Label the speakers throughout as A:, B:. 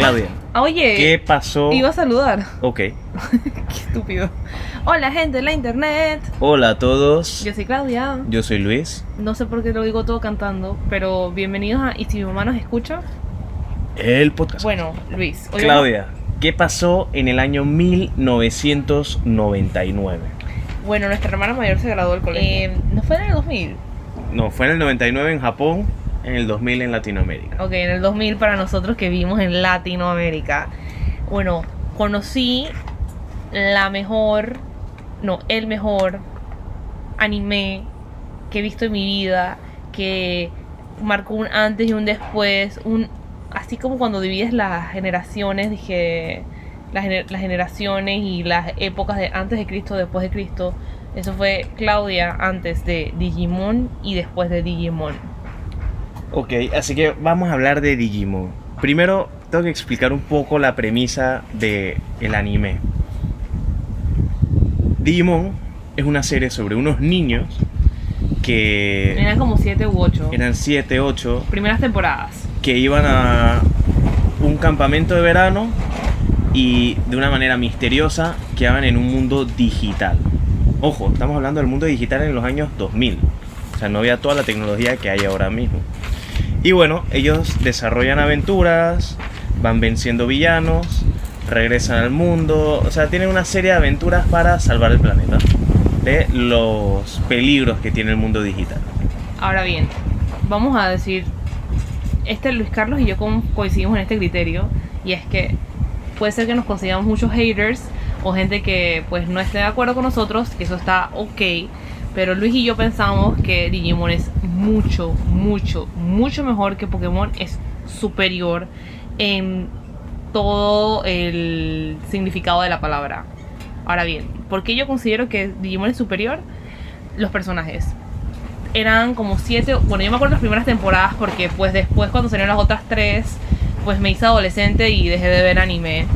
A: Claudia,
B: Oye,
A: ¿qué pasó?
B: iba a saludar.
A: Ok.
B: Qué estúpido. Hola, gente de la internet.
A: Hola a todos.
B: Yo soy Claudia.
A: Yo soy Luis.
B: No sé por qué lo digo todo cantando, pero bienvenidos a Y si mi mamá nos escucha.
A: El podcast.
B: Bueno, Luis. hoy
A: Claudia, ¿qué pasó en el año 1999?
B: vamos- Bueno, nuestra hermana mayor se graduó del colegio. Eh, ¿No fue en el 2000?
A: No, fue en el 99 en Japón, en el 2000 en Latinoamérica.
B: Ok, en el 2000 para nosotros que vivimos en Latinoamérica. Bueno, conocí la mejor, no, el mejor anime que he visto en mi vida, que marcó un antes y un después, un así como cuando divides las generaciones, dije las, las generaciones y las épocas de antes de Cristo, después de Cristo. Eso fue Claudia antes de Digimon y después de Digimon.
A: Ok, así que vamos a hablar de Digimon. Primero, tengo que explicar un poco la premisa del el anime. Digimon es una serie sobre unos niños que
B: Eran como 7 u 8.
A: eran 7, 8,
B: Primeras temporadas.
A: que iban a un campamento de verano y de una manera misteriosa quedaban en un mundo digital. Ojo, estamos hablando del mundo digital en los años 2000. O sea, no había toda la tecnología que hay ahora mismo. Y bueno, ellos desarrollan aventuras, van venciendo villanos, regresan al mundo, o sea, tienen una serie de aventuras para salvar el planeta de los peligros que tiene el mundo digital.
B: Ahora bien, vamos a decir, este Luis Carlos y yo co- coincidimos en este criterio y es que puede ser que nos consideramos muchos haters o gente que pues no esté de acuerdo con nosotros, que eso está ok, pero Luis y yo pensamos que Digimon es mucho, mucho, mucho mejor que Pokémon, es superior en todo el significado de la palabra. Ahora bien, ¿por qué yo considero que Digimon es superior? Los personajes eran como siete, bueno yo me acuerdo las primeras temporadas porque pues después cuando salieron las otras tres, pues me hice adolescente y dejé de ver anime.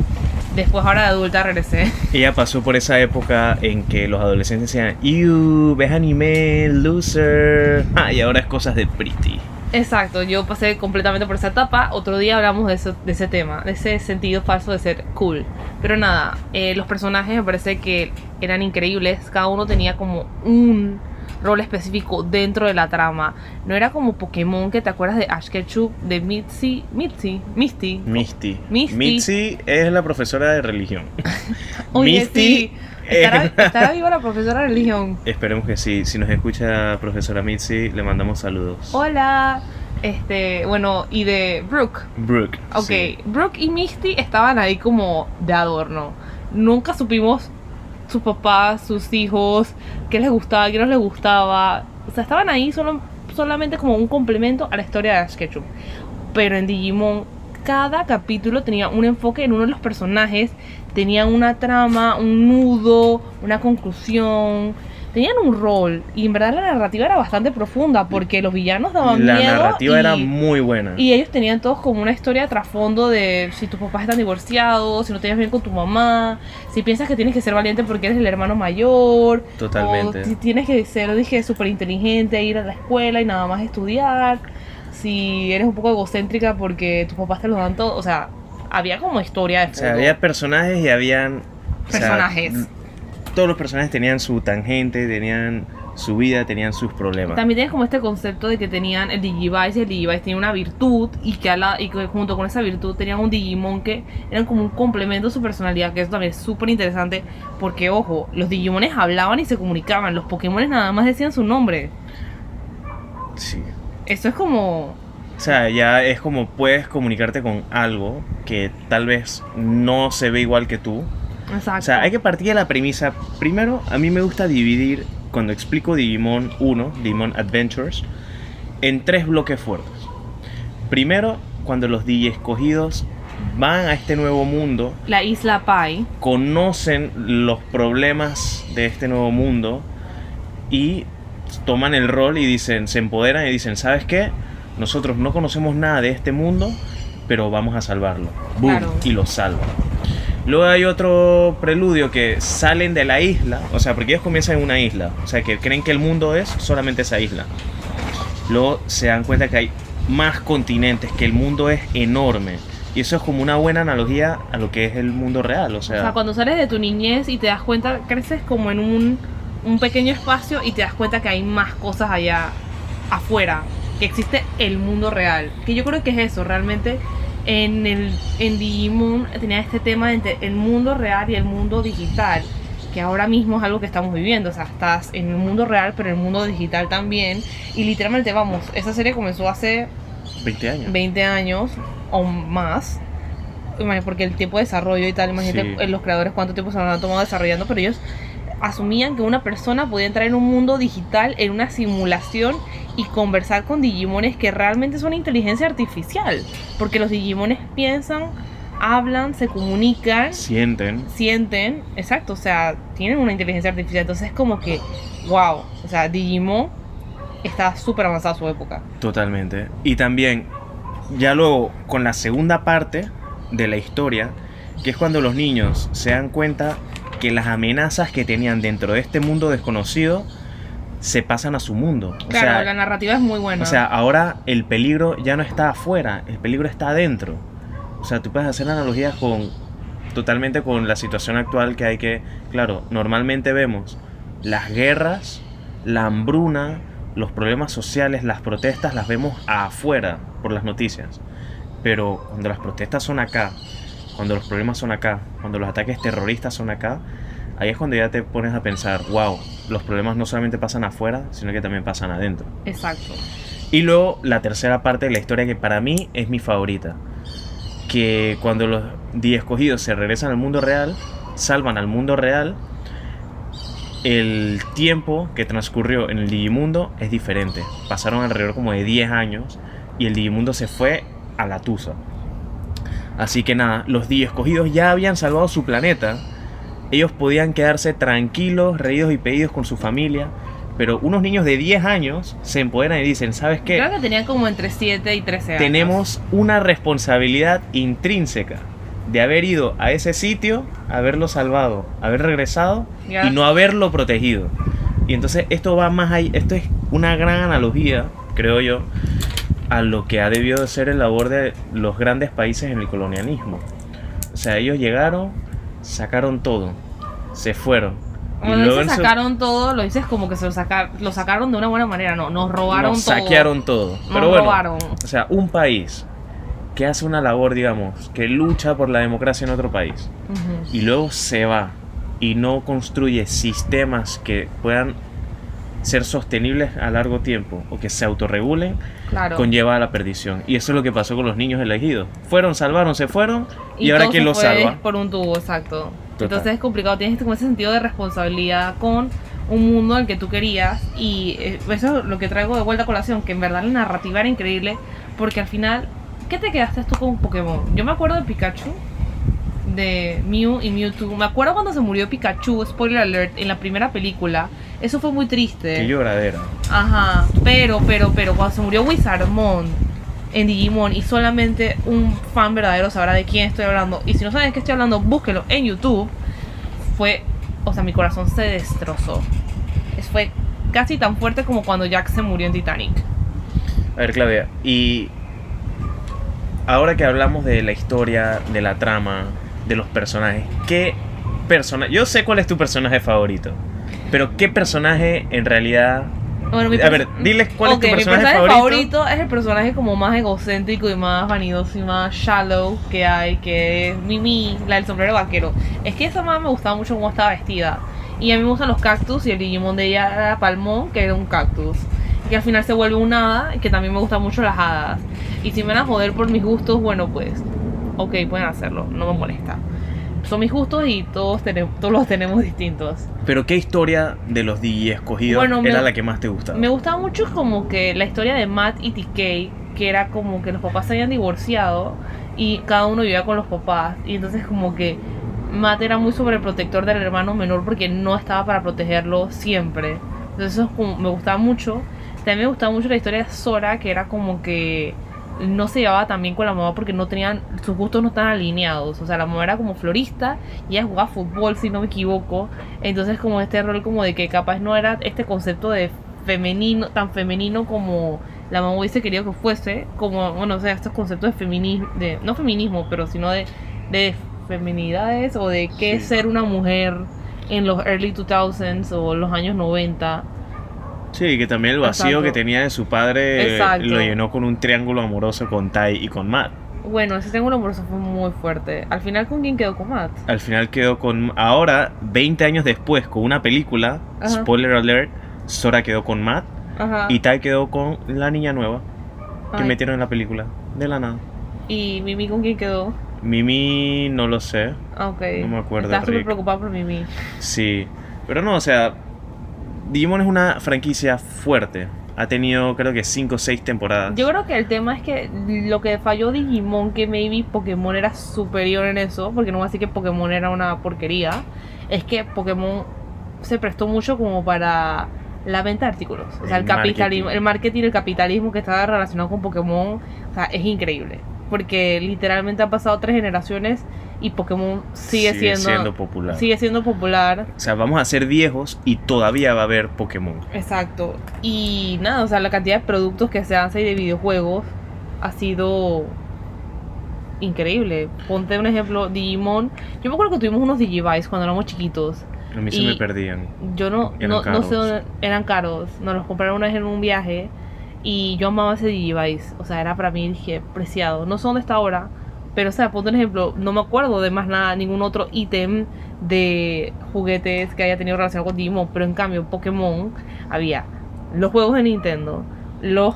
B: Después ahora de adulta regresé.
A: Ella pasó por esa época en que los adolescentes decían, ¡Ew! ¿Ves anime? ¡Loser! Ah, y ahora es cosas de pretty.
B: Exacto, yo pasé completamente por esa etapa. Otro día hablamos de, eso, de ese tema, de ese sentido falso de ser cool. Pero nada, eh, los personajes me parece que eran increíbles. Cada uno tenía como un rol específico dentro de la trama. No era como Pokémon que te acuerdas de Ash Ketchum, de Mitzi, Mitzi, Misty.
A: Misty.
B: Misty.
A: Mitzi es la profesora de religión.
B: Oye,
A: Misty
B: sí. ¿Estará,
A: es-
B: estará viva la profesora de religión?
A: Esperemos que sí. Si nos escucha profesora Mitzi, le mandamos saludos.
B: Hola. Este, bueno, y de Brooke.
A: Brooke.
B: Ok,
A: sí.
B: Brooke y Misty estaban ahí como de adorno. Nunca supimos sus papás, sus hijos, qué les gustaba, qué no les gustaba. O sea, estaban ahí solo, solamente como un complemento a la historia de Ash Ketchum. Pero en Digimon, cada capítulo tenía un enfoque en uno de los personajes, tenía una trama, un nudo, una conclusión. Tenían un rol y en verdad la narrativa era bastante profunda porque los villanos daban
A: La
B: miedo.
A: narrativa
B: y-
A: era muy buena.
B: y ellos tenían todos como una historia de trasfondo de si tus papás están divorciados, si no te llevas bien con tu mamá, si piensas que tienes que ser valiente porque eres el hermano mayor,
A: Totalmente.
B: o si tienes que ser, dije, súper inteligente, ir a la escuela y nada más estudiar, si eres un poco egocéntrica porque tus papás te lo dan todo, o sea, había como historia de
A: O sea,
B: fondo.
A: había personajes y habían... o sea,
B: Personajes.
A: Todos los personajes tenían su tangente, tenían su vida, tenían sus problemas.
B: También tienes como este concepto de que tenían el Digivice y el Digivice tenía una virtud y que, a la, y que junto con esa virtud tenían un Digimon que eran como un complemento a su personalidad, que eso también es súper interesante porque, ojo, los Digimones hablaban y se comunicaban, los Pokémones nada más decían su nombre.
A: Sí.
B: Eso es como...
A: O sea, ya es como puedes comunicarte con algo que tal vez no se ve igual que tú.
B: Exacto.
A: O sea, hay que partir de la premisa. Primero, a mí me gusta dividir, cuando explico Digimon 1, Digimon Adventures, en tres bloques fuertes. Primero, cuando los DJ escogidos van a este nuevo mundo,
B: La isla Pai.
A: conocen los problemas de este nuevo mundo y toman el rol y dicen, se empoderan y dicen, ¿sabes qué? Nosotros no conocemos nada de este mundo, pero vamos a salvarlo. Boom,
B: Claro.
A: y lo salvan. Luego hay otro preludio que salen de la isla, o sea, porque ellos comienzan en una isla, o sea, que creen que el mundo es solamente esa isla. Luego se dan cuenta que hay más continentes, que el mundo es enorme. Y eso es como una buena analogía a lo que es el mundo real. O
B: O
A: sea,
B: sea, cuando sales de tu niñez y te das cuenta, creces como en un, un pequeño espacio y te das cuenta que hay más cosas allá afuera, que existe el mundo real. Que yo creo que es eso, realmente en, el, en Digimon tenía este tema entre el mundo real y el mundo digital, que ahora mismo es algo que estamos viviendo. O sea, estás en el mundo real, pero en el mundo digital también. Y literalmente, vamos, esa serie comenzó hace
A: 20 años.
B: 20 años o más. Imagínate, Porque el tiempo de desarrollo y tal, imagínate
A: Sí.
B: los creadores cuánto tiempo se han tomado desarrollando, pero ellos asumían que una persona podía entrar en un mundo digital, en una simulación y conversar con Digimones que realmente son inteligencia artificial. Porque los Digimones piensan, hablan, se comunican,
A: Sienten.
B: sienten, exacto, o sea, tienen una inteligencia artificial. Entonces es como que, wow, o sea, Digimon está súper avanzada su época.
A: Totalmente. Y también, ya luego, con la segunda parte de la historia, que es cuando los niños se dan cuenta que las amenazas que tenían dentro de este mundo desconocido se pasan a su mundo. O
B: Claro,
A: sea,
B: la narrativa es muy buena.
A: o sea, ahora el peligro ya no está afuera, el peligro está adentro. O sea, tú puedes hacer analogías con totalmente con la situación actual que hay que, claro, normalmente vemos las guerras, la hambruna, los problemas sociales, las protestas las vemos afuera por las noticias. Pero cuando las protestas son acá, cuando los problemas son acá, cuando los ataques terroristas son acá, ahí es cuando ya te pones a pensar, wow, los problemas no solamente pasan afuera, sino que también pasan adentro.
B: Exacto.
A: Y luego la tercera parte de la historia que para mí es mi favorita. Que cuando los 10 escogidos se regresan al mundo real, salvan al mundo real, el tiempo que transcurrió en el Digimundo es diferente. Pasaron alrededor como de 10 años y el Digimundo se fue a la tusa. Así que nada, los 10 escogidos ya habían salvado su planeta. Ellos podían quedarse tranquilos, reídos y pedidos con su familia. Pero unos niños de 10 años se empoderan y dicen, ¿sabes qué?
B: Creo que tenían como entre 7 y 13 años.
A: tenemos una responsabilidad intrínseca de haber ido a ese sitio, haberlo salvado, haber regresado y no haberlo protegido. Y entonces esto va más ahí, esto es una gran analogía, creo yo, a lo que ha debido de ser el labor de los grandes países en el colonialismo. O sea, ellos llegaron, sacaron todo, se fueron. y luego
B: sacaron todo, lo dices como que se lo, saca- lo sacaron de una buena manera. No, nos robaron
A: nos
B: todo.
A: saquearon todo.
B: Nos
A: Pero bueno,
B: robaron.
A: O sea, un país que hace una labor, digamos, que lucha por la democracia en otro país y luego se va y no construye sistemas que puedan ser sostenibles a largo tiempo o que se autorregulen,
B: Claro.
A: conlleva a la perdición. Y eso es lo que pasó con los niños elegidos. Fueron, salvaron, se fueron y, ahora
B: todo
A: quién los salva.
B: Por un tubo, exacto.
A: Total.
B: Entonces es complicado. Tienes como ese sentido de responsabilidad con un mundo al que tú querías. Y eh, eso es lo que traigo de vuelta a colación. Que en verdad la narrativa era increíble. Porque al final, ¿qué te quedaste tú con Pokémon? Yo me acuerdo de Pikachu. De Mew y Mewtwo. Me acuerdo cuando se murió Pikachu, spoiler alert, en la primera película. Eso fue muy triste.
A: Qué lloradera.
B: Ajá, pero, pero, pero cuando se murió Wizardmon en Digimon y solamente un fan verdadero sabrá de quién estoy hablando. Y si no saben de qué estoy hablando, búsquelo en YouTube. Fue, o sea, mi corazón se destrozó. Es- Fue casi tan fuerte como cuando Jack se murió en Titanic.
A: A ver, Claudia, y ahora que hablamos de la historia, de la trama, de los personajes, ¿qué personaje? Yo sé cuál es tu personaje favorito, pero ¿qué personaje en realidad?
B: Bueno,
A: A ver, diles cuál es tu
B: Ok, mi
A: personaje favorito?
B: es el personaje como más egocéntrico y más vanidoso y más shallow que hay, que es Mimi, la del sombrero vaquero. Es que esa mamá me gustaba mucho cómo estaba vestida. Y a mí me gustan los cactus y el Digimon de ella era Palmón, que era un cactus. Y que al final se vuelve un hada, y que también me gustan mucho las hadas. Y si me van a joder por mis gustos, bueno pues, ok, pueden hacerlo, no me molesta. Son mis gustos y todos, tenemos, todos los tenemos distintos.
A: Pero ¿qué historia de los DJ escogidos
B: Bueno, me-
A: era la que más te gustaba?
B: Me gustaba mucho como que la historia de Matt y TK, que era como que los papás se habían divorciado y cada uno vivía con los papás. Y entonces como que Matt era muy sobreprotector del hermano menor porque no estaba para protegerlo siempre. Entonces eso como- me gustaba mucho. También me gustaba mucho la historia de Sora, que era como que no se llevaba tan bien con la mamá porque no tenían, sus gustos no estaban alineados. O sea, la mamá era como florista y ella jugaba fútbol, si no me equivoco. Entonces como este rol como de que capaz no era este concepto de femenino, tan femenino como la mamá hubiese querido que fuese, como, bueno, o sea, estos conceptos de feminismo, de, no feminismo, pero sino de, de feminidades o de qué es ser una mujer en los early 2000s o los años 90.
A: Sí, que también el vacío
B: Exacto.
A: que tenía de su padre
B: Exacto.
A: lo llenó con un triángulo amoroso con Tai y con Matt.
B: Bueno, ese triángulo amoroso fue muy fuerte. Al final, ¿con quién quedó con Matt?
A: Al final quedó con. Ahora, 20 años después, con una película,
B: Ajá.
A: spoiler alert, Sora quedó con Matt
B: Ajá.
A: y Tai quedó con la niña nueva que
B: Ay.
A: metieron en la película. De la nada.
B: ¿Y Mimi con quién quedó?
A: Mimi, no lo sé.
B: Ah, ok.
A: No me acuerdo,
B: Estaba súper preocupada por Mimi.
A: Sí. Pero no, o sea. Digimon es una franquicia fuerte. Ha tenido, creo que 5 o 6 temporadas.
B: Yo creo que el tema es que lo que falló Digimon, que maybe Pokémon era superior en eso, porque no voy a decir que Pokémon era una porquería, es que Pokémon se prestó mucho como para la venta de artículos. O sea, el,
A: El
B: capitalismo,
A: marketing.
B: el marketing, el capitalismo que estaba relacionado con Pokémon, o sea, es increíble. Porque literalmente han pasado tres generaciones y Pokémon sigue, siendo,
A: popular.
B: sigue siendo popular.
A: O sea, vamos a ser viejos y todavía va a haber Pokémon.
B: Exacto. Y nada, o sea, la cantidad de productos que se hace de videojuegos ha sido increíble. Ponte un ejemplo, Digimon. Yo me acuerdo que tuvimos unos Digivice cuando éramos chiquitos.
A: A mí se me perdían.
B: Yo no, no, no sé dónde eran caros. Nos los compraron una vez en un viaje y yo amaba ese Digivice. O sea, era para mí, dije, preciado. No sé dónde está ahora, pero o sea, un ejemplo, no me acuerdo de más nada, ningún otro ítem de juguetes que haya tenido relación con Digimon, pero en cambio Pokémon había los juegos de Nintendo, los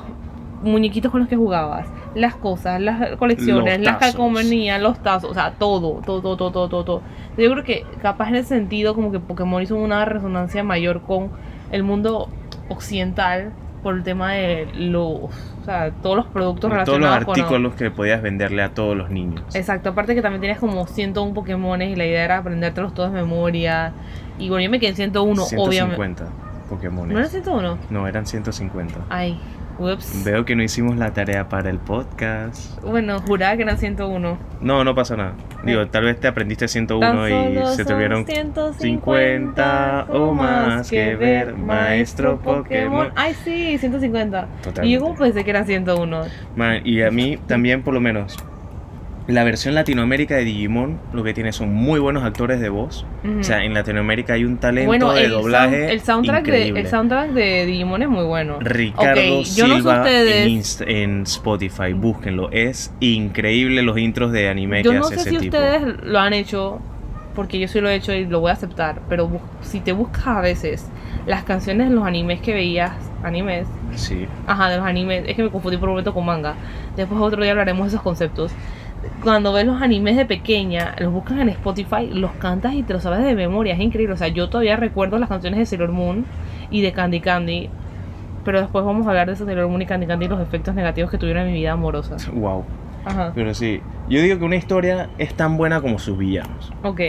B: muñequitos con los que jugabas, las cosas, las colecciones,
A: Los
B: las calcomanías, los tazos, o sea, todo, todo, todo, todo, todo, todo, todo. Yo creo que capaz en ese sentido como que Pokémon hizo una resonancia mayor con el mundo occidental por el tema de los, o sea, todos los productos
A: Con todos los
B: relacionados con
A: artículos que podías venderle a todos los niños.
B: Exacto, aparte que también tenías como 101 Pokémones y la idea era aprendértelos todos de memoria. Y bueno, yo me quedé en 101, obviamente.
A: 150 Pokémon.
B: ¿No era 101?
A: No, eran 150.
B: Ay, ups.
A: Veo que no hicimos la tarea para el podcast.
B: Bueno, juraba que eran 101.
A: No, no pasa nada. Digo, tal vez te aprendiste 101 y se te vieron 50 o más que ver, maestro Pokémon.
B: Ay, sí, 150. Y
A: Totalmente.
B: yo como pensé que era 101.
A: Man, y a mí también, por lo menos, la versión Latinoamérica de Digimon lo que tiene son muy buenos actores de voz.
B: Ujú.
A: O sea, en Latinoamérica hay un talento
B: bueno,
A: de
B: el,
A: doblaje
B: sound- el soundtrack de,
A: increíble.
B: el soundtrack de Digimon es muy bueno.
A: Ricardo
B: Ok, yo no sé
A: Silva
B: ustedes-
A: en, en Spotify, búsquenlo. Es increíble los intros de anime
B: Yo
A: que
B: no
A: hace
B: sé
A: ese
B: si
A: tipo.
B: ustedes lo han hecho, porque yo sí lo he hecho y lo voy a aceptar, pero si te buscas a veces las canciones de los animes que veías, animes,
A: Sí.
B: ajá, de los animes, es que me confundí por un momento con manga, después otro día hablaremos de esos conceptos. Cuando ves los animes de pequeña, los buscas en Spotify, los cantas y te los sabes de memoria, es increíble. O sea, yo todavía recuerdo las canciones de Sailor Moon y de Candy Candy, pero después vamos a hablar de Sailor Moon y Candy Candy y los efectos negativos que tuvieron en mi vida amorosa.
A: Wow.
B: Ajá,
A: Pero sí, yo digo que una historia es tan buena como sus villanos.
B: ok.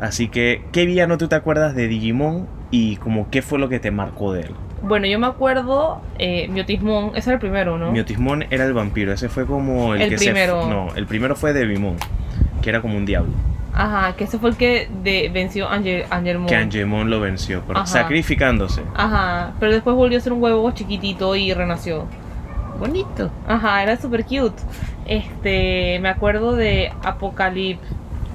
A: Así que, ¿qué villano tú te acuerdas de Digimon y como qué fue lo que te marcó de él?
B: Bueno, yo me acuerdo, eh, Miotismon, ese era el primero, ¿no?
A: Miotismon era el vampiro, ese fue como el,
B: El
A: que
B: primero.
A: se... No, el primero fue Devimon, que era como un diablo.
B: Ajá, que ese fue el que de, venció Angel, Angelmon.
A: Que Angemon lo venció, pero
B: Ajá.
A: sacrificándose.
B: Ajá, pero después volvió a ser un huevo chiquitito y renació.
A: Bonito.
B: Ajá, era super cute. Este, me acuerdo de Apocalypse.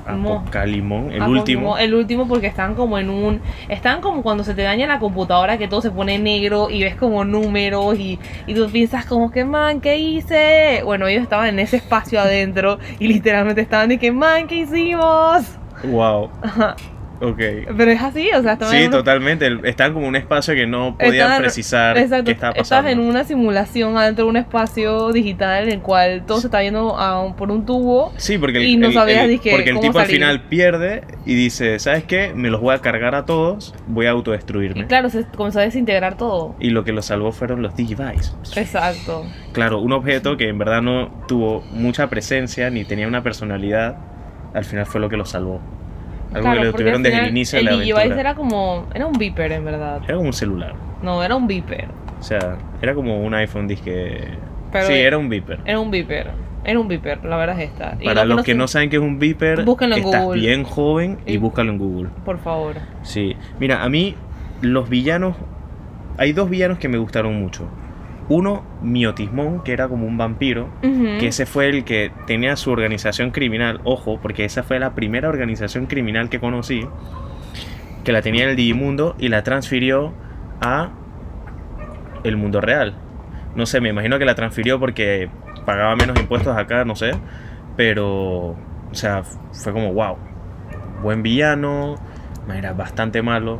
A: Apocalimon, el
B: Apo-
A: último.
B: El último porque están como en un... Están como cuando se te daña la computadora que todo se pone negro y ves como números y, y tú piensas como que, man, ¿qué hice? Bueno, ellos estaban en ese espacio adentro y literalmente estaban de que, man, ¿qué hicimos?
A: Wow,
B: Ajá.
A: Ok.
B: Pero es así, o sea,
A: Sí, totalmente. Estaban como un espacio que no podían precisar
B: Exacto,
A: qué estaba
B: estás
A: pasando.
B: en una simulación adentro de un espacio digital en el cual todo se está yendo a un- por un tubo.
A: Sí, porque el,
B: Y no
A: el-
B: sabías,
A: el-
B: dije,
A: porque el tipo al
B: salir.
A: final pierde y dice, ¿sabes qué? Me los voy a cargar a todos, voy a
B: Y
A: autodestruirme.
B: claro, se comenzó a desintegrar todo.
A: Y lo que lo salvó fueron los Digivice.
B: Exacto.
A: Claro, un objeto que en verdad no tuvo mucha presencia ni tenía una personalidad, al final fue lo que lo salvó. Algo
B: Claro,
A: que lo tuvieron desde el inicio de la
B: El
A: aventura.
B: era como. Era un beeper en verdad.
A: Era como un celular.
B: No, era un beeper.
A: O sea, era como un iPhone disque...
B: Pero
A: sí,
B: eh,
A: era un beeper.
B: Era un beeper. Era un beeper, la verdad es esta. Y
A: Para
B: lo
A: los que no saben qué es un beeper,
B: Búsquenlo en
A: estás
B: Google.
A: bien joven y
B: Y-
A: búscalo en Google.
B: Por favor.
A: Sí, mira, a mí los villanos, hay dos villanos que me gustaron mucho. Uno, Miotismón, que era como un vampiro, que ese fue el que tenía su organización criminal, ojo, porque esa fue la primera organización criminal que conocí, que la tenía en el Digimundo y la transfirió a el mundo real. No sé, me imagino que la transfirió porque pagaba menos impuestos acá, no sé, pero, o sea, fue como, wow, buen villano, era bastante malo,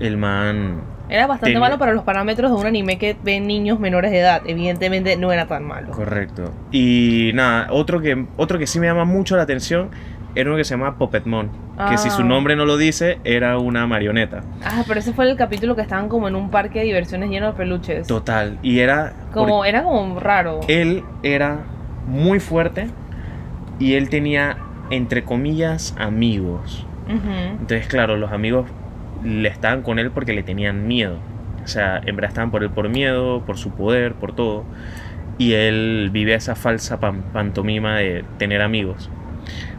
A: el man
B: Era bastante
A: tenía-
B: malo para los parámetros de un anime que ven niños menores de edad. Evidentemente no era tan malo.
A: Correcto. Y nada, otro que, otro que sí me llama mucho la atención era uno que se llama Puppetmon. Que si su
B: Ah.
A: nombre no lo dice, era una marioneta.
B: Ah, pero ese fue el capítulo que estaban como en un parque de diversiones lleno de peluches.
A: Total. Y era.
B: Como, era como raro.
A: Él era muy fuerte y él tenía, entre comillas, amigos. Entonces, claro, los amigos le estaban con él porque le tenían miedo. O sea, en verdad estaban por él por miedo, por su poder, por todo. Y él vive esa falsa pan- pantomima de tener amigos.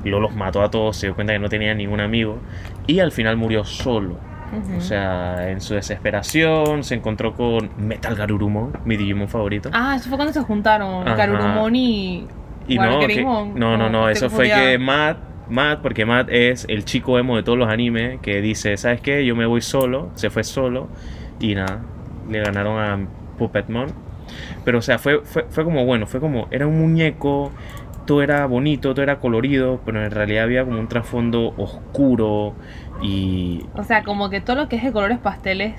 A: Luego los mató a todos, se dio cuenta que no tenía ningún amigo. Y al final murió solo.
B: Ujú.
A: O sea, en su desesperación se encontró con Metal Garurumon, mi Digimon favorito.
B: Ah, eso fue cuando se juntaron
A: Ajá.
B: Garurumon y.
A: Y no, que- no, no, no,
B: estoy
A: eso fue que Matt, Matt, porque Matt es el chico emo de todos los animes, que dice, ¿sabes qué? Yo me voy solo, se fue solo, y nada, le ganaron a Puppetmon. Pero, o sea, fue, fue, fue como, bueno, fue como, era un muñeco, todo era bonito, todo era colorido, pero en realidad había como un trasfondo oscuro y...
B: O sea, como que todo lo que es de colores pasteles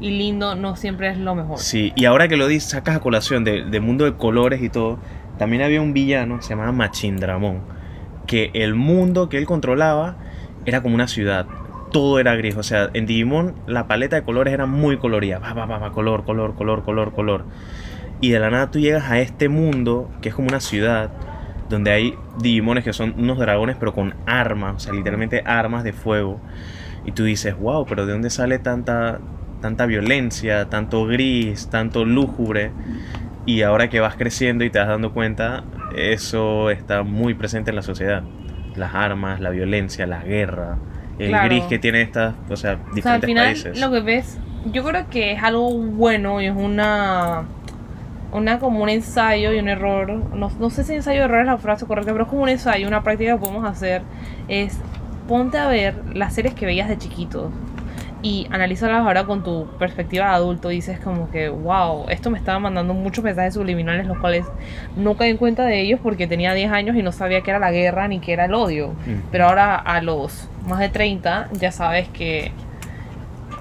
B: y lindo no siempre es lo mejor.
A: Sí, y ahora que lo dices, sacas a colación de, de mundo de colores y todo, también había un villano, se llamaba Machindramón, que el mundo que él controlaba era como una ciudad. Todo era gris, o sea, en Digimon la paleta de colores era muy colorida, va, va, va, va, color, color, color, color, color. Y de la nada tú llegas a este mundo que es como una ciudad donde hay Digimones que son unos dragones pero con armas, o sea, literalmente armas de fuego. Y tú dices, wow, pero ¿de dónde sale tanta, tanta violencia, tanto gris, tanto lúgubre? Y ahora que vas creciendo y te vas dando cuenta, eso está muy presente en la sociedad. Las armas, la violencia, la guerra, el
B: Claro.
A: gris que tiene estas, o sea,
B: O sea, al
A: diferentes
B: final
A: países.
B: lo que ves, yo creo que es algo bueno y es una una como un ensayo y un error, no, no sé si ensayo y error es la frase correcta, pero es como un ensayo, una práctica que podemos hacer, es ponte a ver las series que veías de chiquitos y analízalas ahora con tu perspectiva de adulto. Dices como que, wow, esto me estaba mandando muchos mensajes subliminales, los cuales no caí en cuenta de ellos porque tenía 10 años y no sabía qué era la guerra ni qué era el odio.
A: Mm.
B: Pero ahora a los más de 30 ya sabes que,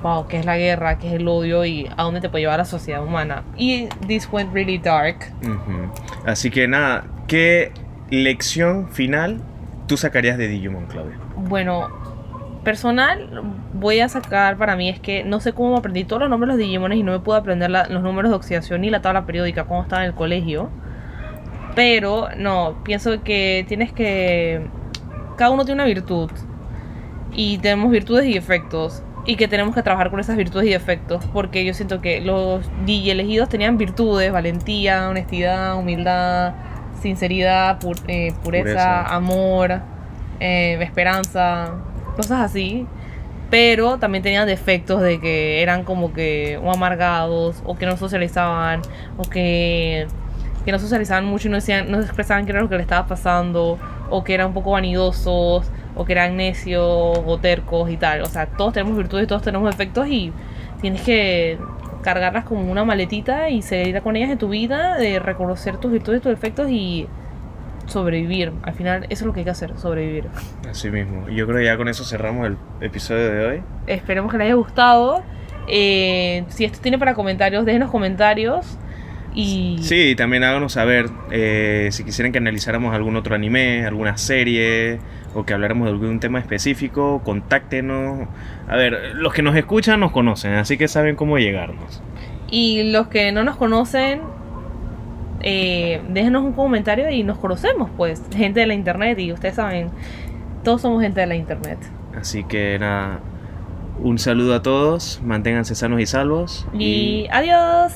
B: wow, qué es la guerra, qué es el odio y a dónde te puede llevar la sociedad humana. Y this went really dark.
A: Ujú. Así que nada, ¿qué lección final tú sacarías de Digimon, Claudia?
B: Bueno, personal voy a sacar para mí es que no sé cómo aprendí todos los nombres de los Digimones y no me pude aprender la- los números de oxidación ni la tabla periódica cuando estaba en el colegio. Pero no, pienso que tienes que... Cada uno tiene una virtud. Y tenemos virtudes y defectos. Y que tenemos que trabajar con esas virtudes y defectos. Porque yo siento que los DJ elegidos tenían virtudes, valentía, honestidad, humildad, sinceridad, pu- eh, pureza,
A: Pureza.
B: amor, eh, esperanza, cosas así. Pero también tenían defectos de que eran como que o amargados, o que no socializaban, o que, que no socializaban mucho y no, decían, no expresaban qué era lo que le estaba pasando, o que eran un poco vanidosos, o que eran necios o tercos y tal. O sea, todos tenemos virtudes, todos tenemos defectos y tienes que cargarlas como una maletita y seguir con ellas en tu vida, de reconocer tus virtudes, tus defectos y sobrevivir. Al final, eso es lo que hay que hacer, sobrevivir.
A: Así mismo. Yo creo que ya con eso cerramos el episodio de hoy.
B: Esperemos que les haya gustado. Eh, si esto tiene para comentarios, déjenos comentarios. Y
A: Sí, también háganos saber eh, si quisieran que analizáramos algún otro anime, alguna serie o que habláramos de algún tema específico, contáctenos. A ver, los que nos escuchan nos conocen, así que saben cómo llegarnos.
B: Y los que no nos conocen, eh, déjenos un comentario y nos conocemos, pues. Gente de la internet, y ustedes saben, todos somos gente de la internet.
A: Así que nada, un saludo a todos, manténganse sanos y salvos.
B: Y adiós.